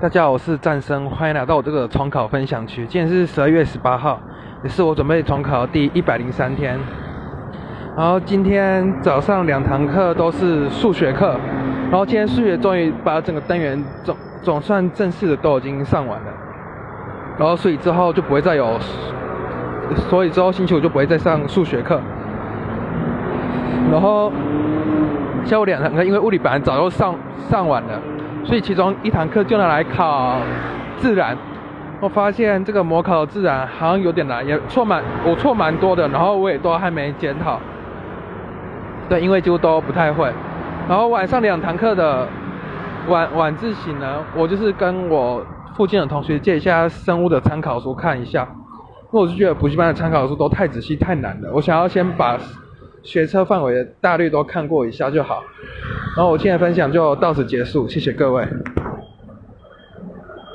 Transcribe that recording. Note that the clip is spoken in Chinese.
大家好，我是战生，欢迎来到我这个重考分享区。今天是十二月十八号，也是我准备重考第一百零三天。然后今天早上两堂课都是数学课，然后今天数学终于把整个单元总总算正式的都已经上完了。然后所以之后就不会再有，所以之后星期五就不会再上数学课。然后下午两堂课，因为物理本来早就上上完了。所以其中一堂课就拿来考自然，我发现这个模考自然好像有点难，也错蛮我错蛮多的，然后我也都还没检讨。对，因为几乎都不太会。然后晚上两堂课的晚晚自习呢，我就是跟我附近的同学借一下生物的参考书看一下，因为我是觉得补习班的参考书都太仔细太难了，我想要先把学车范围的大略都看过一下就好。然后我今天的分享就到此结束，谢谢各位。